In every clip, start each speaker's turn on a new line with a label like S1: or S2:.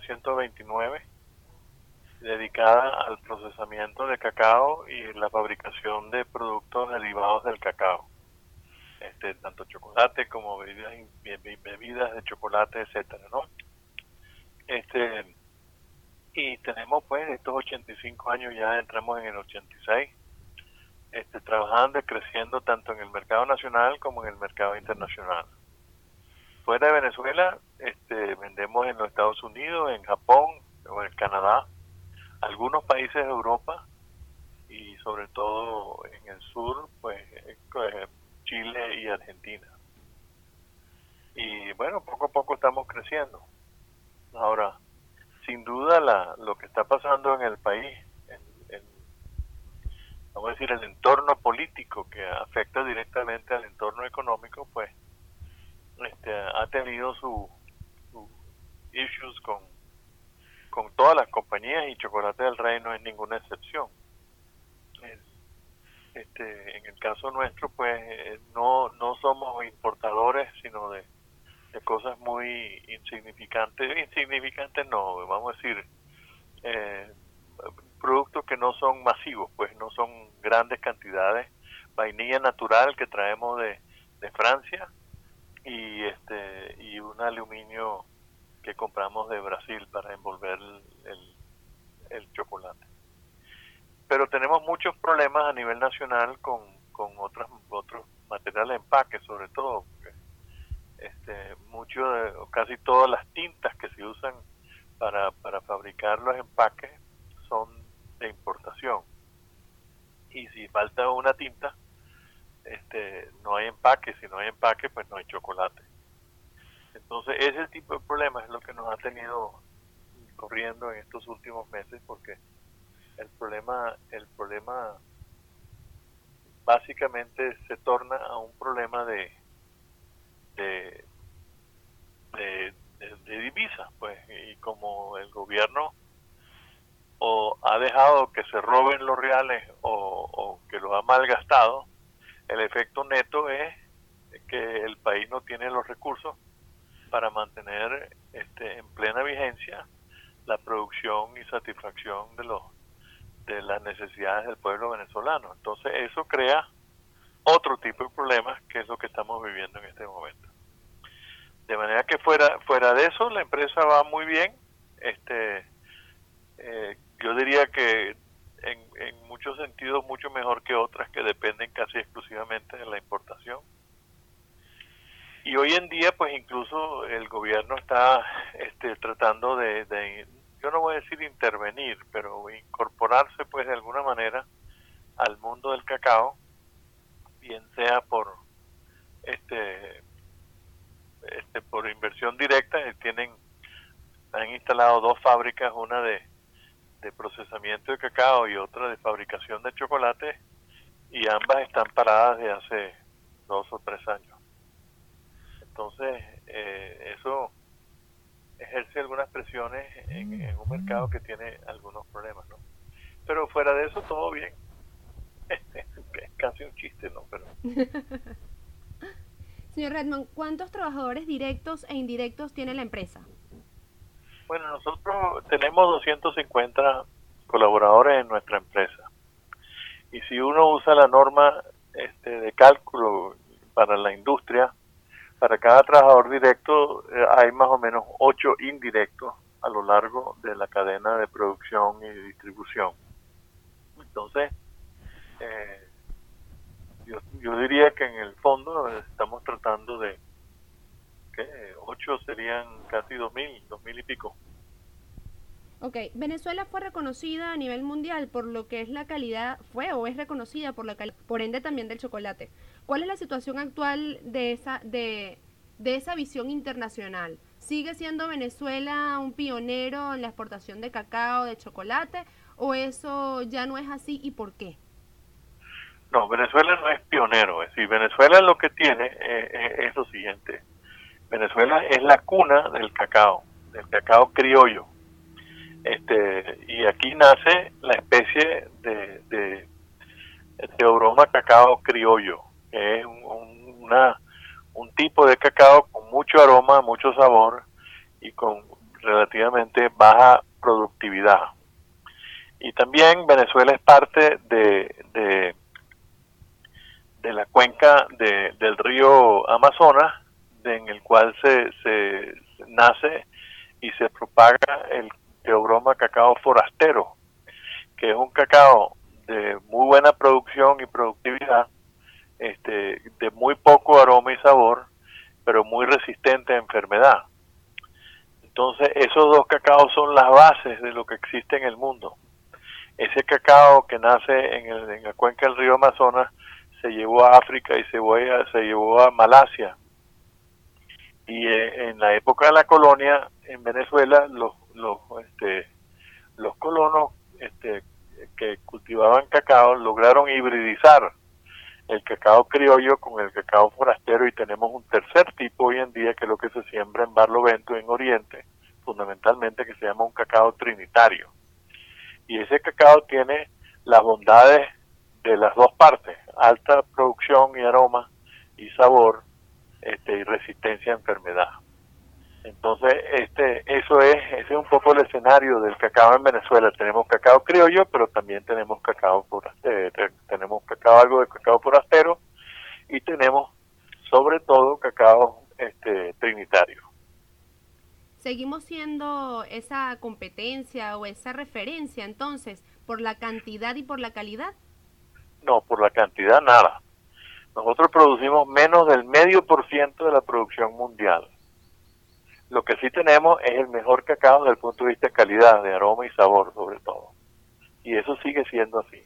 S1: 1829 dedicada al procesamiento de cacao y la fabricación de productos derivados del cacao, este, tanto chocolate como bebidas, bebidas de chocolate, etcétera, ¿no? Este y tenemos pues estos 85 años ya entramos en el 86 este, trabajando y creciendo tanto en el mercado nacional como en el mercado internacional. Fuera de Venezuela este, vendemos en los Estados Unidos en Japón o en Canadá algunos países de Europa y sobre todo en el sur pues Chile y Argentina. Y bueno poco a poco estamos creciendo. Ahora sin duda la, lo que está pasando en el país, vamos a decir, el entorno político que afecta directamente al entorno económico, pues este, ha tenido su issues con, con todas las compañías y Chocolate del Rey no es ninguna excepción. Este, en el caso nuestro, pues eh, no, no somos importadores, sino de de cosas muy insignificantes, insignificantes no, vamos a decir, eh, productos que no son masivos, pues no son grandes cantidades, vainilla natural que traemos de, de Francia y este y un aluminio que compramos de Brasil para envolver el, el, chocolate. Pero tenemos muchos problemas a nivel nacional con, con otros otros materiales de empaque, sobre todo este, mucho de, casi todas las tintas que se usan para, para fabricar los empaques son de importación. Y si falta una tinta, este, no hay empaque, si no hay empaque, pues no hay chocolate. Entonces, ese tipo de problemas es lo que nos ha tenido corriendo en estos últimos meses porque el problema el problema básicamente se torna a un problema de de, de, divisas, pues, y como el gobierno o ha dejado que se roben los reales o, que los ha malgastado, el efecto neto es que el país no tiene los recursos para mantener este, en plena vigencia la producción y satisfacción de los de las necesidades del pueblo venezolano. Entonces eso crea otro tipo de problemas que es lo que estamos viviendo en este momento. De manera que fuera fuera de eso la empresa va muy bien. Este, eh, yo diría que en, en muchos sentidos mucho mejor que otras que dependen casi exclusivamente de la importación. Y hoy en día, pues incluso el gobierno está este, tratando de, de, yo no voy a decir intervenir, pero incorporarse pues de alguna manera al mundo del cacao, bien sea por este este, por inversión directa, eh, tienen han instalado dos fábricas, una de, de procesamiento de cacao y otra de fabricación de chocolate, y ambas están paradas de hace dos o tres años. Entonces, eh, eso ejerce algunas presiones en, en, un mercado que tiene algunos problemas, ¿no? Pero fuera de eso, todo bien. es casi un chiste, ¿no? Pero...
S2: Señor Redman, ¿cuántos trabajadores directos e indirectos tiene la empresa?
S1: Bueno, nosotros tenemos 250 colaboradores en nuestra empresa. Y si uno usa la norma este, de cálculo para la industria, para cada trabajador directo eh, hay más o menos 8 indirectos a lo largo de la cadena de producción y distribución. Entonces, eh, yo, diría que en el fondo estamos tratando de que ocho serían casi dos mil, dos mil y pico.
S2: Ok, Venezuela fue reconocida a nivel mundial por lo que es la calidad, fue o es reconocida por la calidad, por ende también del chocolate. ¿Cuál es la situación actual de esa, de, de esa visión internacional? ¿Sigue siendo Venezuela un pionero en la exportación de cacao, de chocolate, o eso ya no es así y por qué?
S1: No, Venezuela no es pionero. Es decir, Venezuela lo que tiene eh, eh, es lo siguiente. Venezuela es la cuna del cacao, del cacao criollo. Este, y aquí nace la especie de, de cacao criollo, que es una tipo de cacao con mucho aroma, mucho sabor y con relativamente baja productividad. Y también Venezuela es parte de, de, la cuenca del río Amazonas, en el cual se, se nace y se propaga el teobroma cacao forastero, que es un cacao de muy buena producción y productividad, este, de muy poco aroma y sabor, pero muy resistente a enfermedad. Entonces, esos dos cacaos son las bases de lo que existe en el mundo. Ese cacao que nace en, en la cuenca del río Amazonas se llevó a África y se, se llevó a Malasia. Y eh, en la época de la colonia en Venezuela, los, los, este, los colonos este, que cultivaban cacao lograron hibridizar el cacao criollo con el cacao forastero y tenemos un tercer tipo hoy en día que es lo que se siembra en Barlovento en Oriente, fundamentalmente que se llama un cacao trinitario. Y ese cacao tiene las bondades de las dos partes, alta producción y aroma y sabor este, y resistencia a enfermedad. Entonces, este, eso es, ese es un poco el escenario del cacao en Venezuela. Tenemos cacao criollo, pero también tenemos cacao forastero, tenemos cacao algo de cacao forastero y tenemos sobre todo cacao este, trinitario.
S2: Seguimos siendo esa competencia o esa referencia entonces por la cantidad y por la calidad.
S1: No, por la cantidad nada. Nosotros producimos menos del medio por ciento de la producción mundial. Lo que sí tenemos es el mejor cacao desde el punto de vista de calidad, de aroma y sabor sobre todo. Y eso sigue siendo así.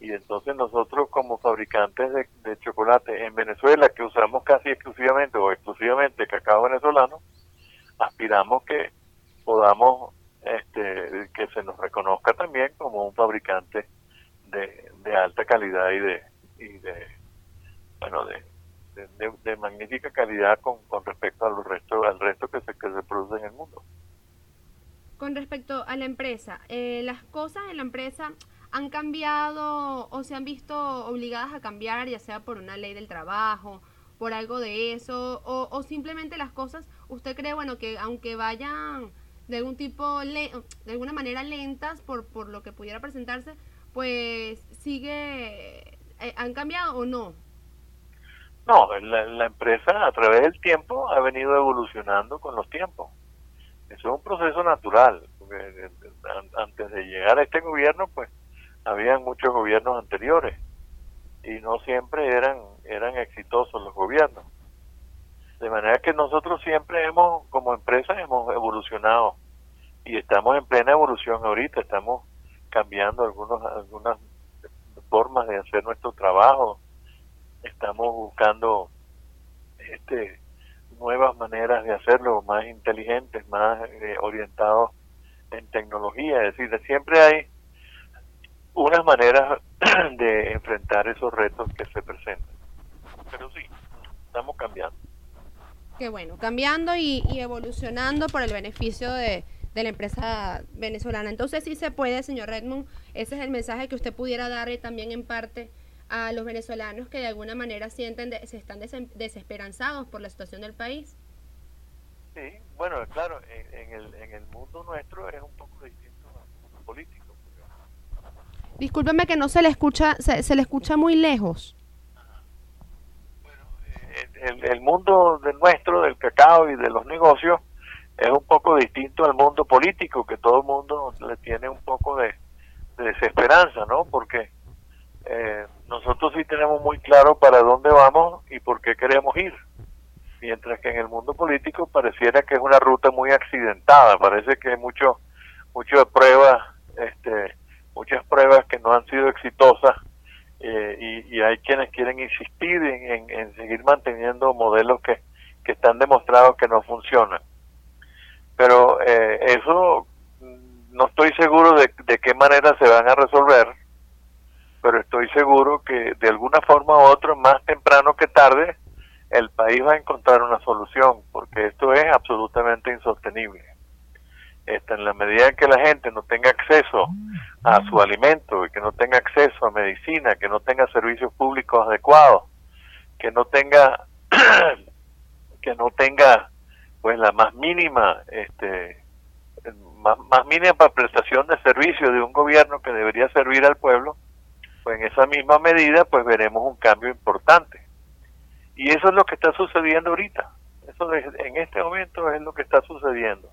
S1: Y entonces nosotros como fabricantes de, chocolate en Venezuela, que usamos casi exclusivamente o exclusivamente cacao venezolano, aspiramos que podamos, este, que se nos reconozca también como un fabricante de, de alta calidad y de, y de bueno, de, de, magnífica calidad con, con respecto al resto, al resto que se, que se produce en el mundo.
S2: Con respecto a la empresa, eh, las cosas en la empresa han cambiado o se han visto obligadas a cambiar, ya sea por una ley del trabajo, por algo de eso, o, o simplemente las cosas, usted cree, bueno, que aunque vayan de algún tipo, de alguna manera lentas por, por lo que pudiera presentarse, pues sigue, eh, ¿han cambiado o no?
S1: No, la, empresa a través del tiempo ha venido evolucionando con los tiempos. Eso es un proceso natural. Antes de llegar a este gobierno, pues, habían muchos gobiernos anteriores y no siempre eran eran exitosos los gobiernos. De manera que nosotros siempre hemos, como empresa, hemos evolucionado y estamos en plena evolución ahorita. Estamos cambiando algunos algunas formas de hacer nuestro trabajo estamos buscando este nuevas maneras de hacerlo, más inteligentes, más eh, orientados en tecnología, es decir, siempre hay unas maneras de enfrentar esos retos que se presentan. Pero sí, estamos cambiando.
S2: Qué bueno, cambiando y, evolucionando por el beneficio de, de, la empresa venezolana. Entonces sí se puede, señor Redmond, ese es el mensaje que usted pudiera darle también en parte a los venezolanos que de alguna manera sienten se están desesperanzados por la situación del país?
S1: Sí, bueno, claro, en, el, en el mundo nuestro es un poco distinto al político.
S2: Discúlpeme que no se le escucha, se, le escucha muy lejos.
S1: Bueno, eh, el, el mundo del nuestro, del cacao y de los negocios, es un poco distinto al mundo político, que todo el mundo le tiene un poco de, de desesperanza, ¿no? Porque eh, nosotros sí tenemos muy claro para dónde vamos y por qué queremos ir. Mientras que en el mundo político pareciera que es una ruta muy accidentada, parece que hay mucho, muchas pruebas, este, muchas pruebas que no han sido exitosas eh, y, hay quienes quieren insistir en, seguir manteniendo modelos que, que están demostrados que no funcionan. Pero eh, eso mm, no estoy seguro de, de qué manera se van a resolver pero estoy seguro que de alguna forma u otra, más temprano que tarde, el país va a encontrar una solución, porque esto es absolutamente insostenible. Esta, en la medida en que la gente no tenga acceso a su alimento, que no tenga acceso a medicina, que no tenga servicios públicos adecuados, que no tenga que no tenga pues la más mínima este más, más mínima prestación de servicio de un gobierno que debería servir al pueblo pues en esa misma medida pues veremos un cambio importante. Y eso es lo que está sucediendo ahorita. Eso en este momento es lo que está sucediendo.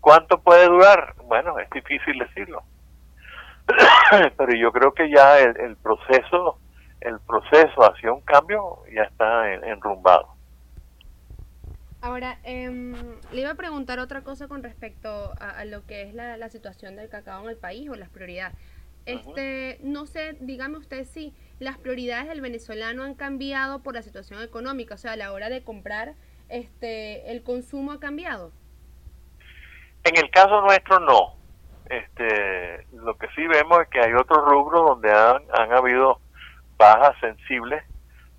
S1: Cuánto puede durar bueno es difícil decirlo. Pero yo creo que ya el, proceso el proceso hacia un cambio ya está enrumbado.
S2: Ahora, em, le iba a preguntar otra cosa con respecto a, lo que es la, situación del cacao en el país o las prioridades. Este, no sé, dígame usted si las prioridades del venezolano han cambiado por la situación económica, o sea, a la hora de comprar, este, el consumo ha cambiado.
S1: En el caso nuestro no. Este, lo que sí vemos es que hay otros rubros donde han, han habido bajas sensibles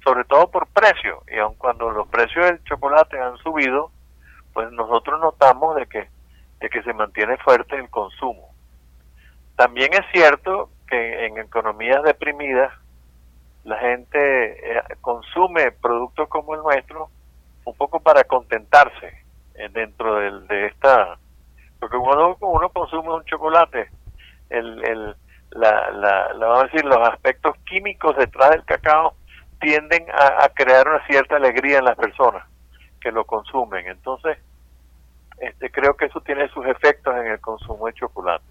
S1: sobre todo por precio, y aun cuando los precios del chocolate han subido, pues nosotros notamos de que, de que se mantiene fuerte el consumo. También es cierto que en economías deprimidas la gente eh, consume productos como el nuestro un poco para contentarse eh, dentro de esta porque cuando uno consume un chocolate el, el la, la, la, vamos a decir los aspectos químicos detrás del cacao tienden a, crear una cierta alegría en las personas que lo consumen. Entonces, este, creo que eso tiene sus efectos en el consumo de chocolate.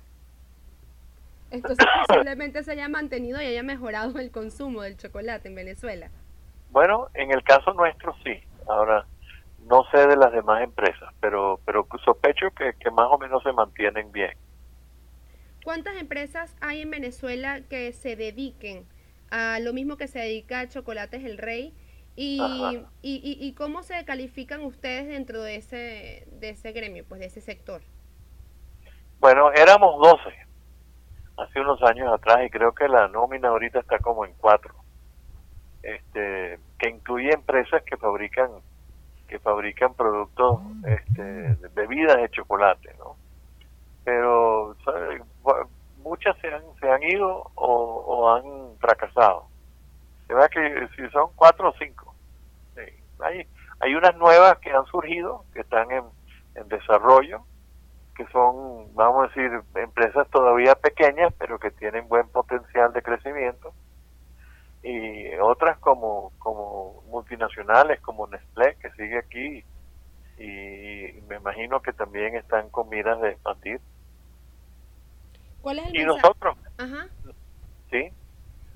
S2: Entonces, posiblemente se haya mantenido y haya mejorado el consumo del chocolate en Venezuela.
S1: Bueno, en el caso nuestro sí. Ahora, no sé de las demás empresas, pero, pero sospecho que, que más o menos se mantienen bien.
S2: ¿Cuántas empresas hay en Venezuela que se dediquen a lo mismo que se dedica a Chocolates El Rey. Y, y, y, cómo se califican ustedes dentro de ese, de ese gremio, pues de ese sector?
S1: Bueno, éramos 12 hace unos años atrás y creo que la nómina ahorita está como en 4. Este, que incluye empresas que fabrican que fabrican productos este, bebidas de chocolate, ¿no? Pero muchas se han, se han ido o, han fracasado. Se ve que si son cuatro o cinco. Hay, hay unas nuevas que han surgido, que están en, en desarrollo, que son, vamos a decir, empresas todavía pequeñas, pero que tienen buen potencial de crecimiento. Y otras como, como multinacionales, como Nestlé, que sigue aquí, y me imagino que también están con miras de expandir
S2: ¿Cuál es el
S1: y nosotros.
S2: Ajá.
S1: Sí.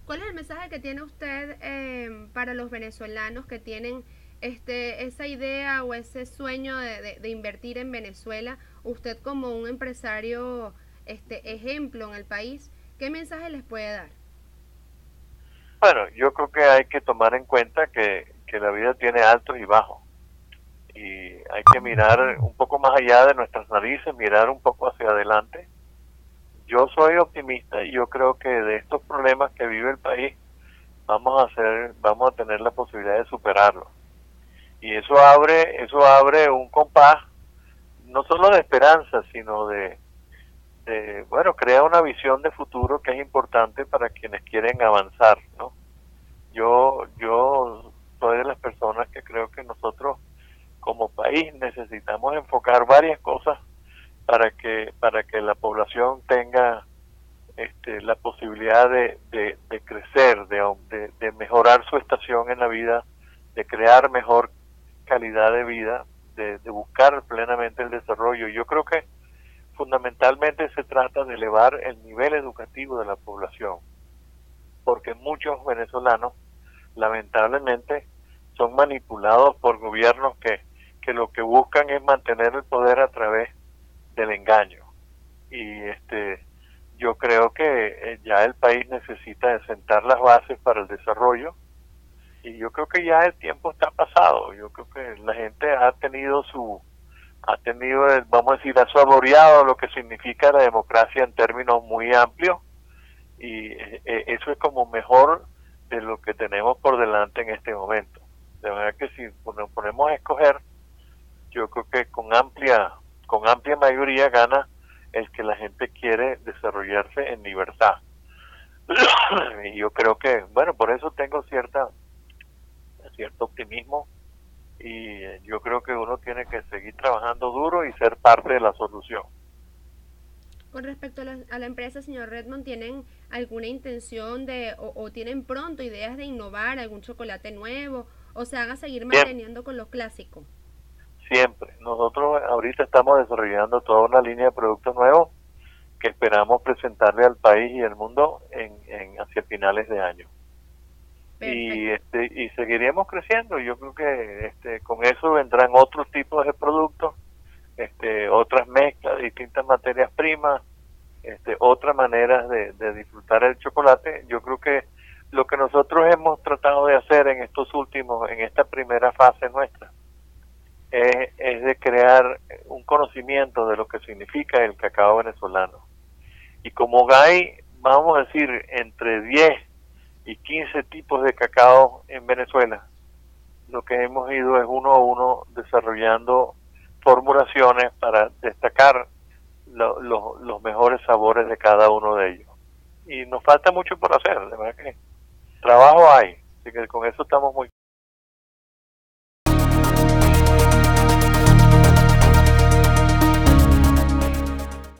S2: ¿Cuál es el mensaje que tiene usted eh, para los venezolanos que tienen este esa idea o ese sueño de, invertir en Venezuela? Usted como un empresario este ejemplo en el país, ¿qué mensaje les puede dar?
S1: Bueno, yo creo que hay que tomar en cuenta que, que la vida tiene altos y bajos. Y hay que mirar un poco más allá de nuestras narices, mirar un poco hacia adelante yo soy optimista y yo creo que de estos problemas que vive el país vamos a hacer, vamos a tener la posibilidad de superarlos. Y eso abre, eso abre un compás no solo de esperanza, sino de, de, bueno, crea una visión de futuro que es importante para quienes quieren avanzar, ¿no? Yo, yo soy de las personas que creo que nosotros como país necesitamos enfocar varias cosas para que para que la población tenga este, la posibilidad de, de, crecer, de, de, mejorar su estación en la vida, de crear mejor calidad de vida, de, buscar plenamente el desarrollo. Yo creo que fundamentalmente se trata de elevar el nivel educativo de la población, porque muchos venezolanos lamentablemente son manipulados por gobiernos que, que lo que buscan es mantener el poder a través del engaño. Y este yo creo que eh, ya el país necesita sentar las bases para el desarrollo y yo creo que ya el tiempo está pasado. Yo creo que la gente ha tenido su ha tenido, vamos a decir, ha saboreado lo que significa la democracia en términos muy amplios y eh, eh, eso es como mejor de lo que tenemos por delante en este momento. De manera que si nos ponemos a escoger, yo creo que con amplia con amplia mayoría gana el que la gente quiere desarrollarse en libertad. y yo creo que, bueno, por eso tengo cierta cierto optimismo y yo creo que uno tiene que seguir trabajando duro y ser parte de la solución.
S2: Con respecto a la, empresa, señor Redmond, ¿tienen alguna intención de o, tienen pronto ideas de innovar algún chocolate nuevo o se van a seguir manteniendo con los clásicos?
S1: Siempre. Nosotros ahorita estamos desarrollando toda una línea de productos nuevos que esperamos presentarle al país y al mundo en, en hacia finales de año. Y, este, y seguiremos creciendo. Yo creo que este, con eso vendrán otros tipos de productos este, otras mezclas, distintas materias primas, este, otras maneras de, disfrutar el chocolate. Yo creo que lo que nosotros hemos tratado de hacer en estos últimos, en esta primera fase nuestra, es, es de crear un conocimiento de lo que significa el cacao venezolano. Y como hay, vamos a decir, entre 10 y 15 tipos de cacao en Venezuela, lo que hemos ido es uno a uno desarrollando formulaciones para destacar los mejores sabores de cada uno de ellos. Y nos falta mucho por hacer, de verdad que trabajo hay, así que con eso estamos muy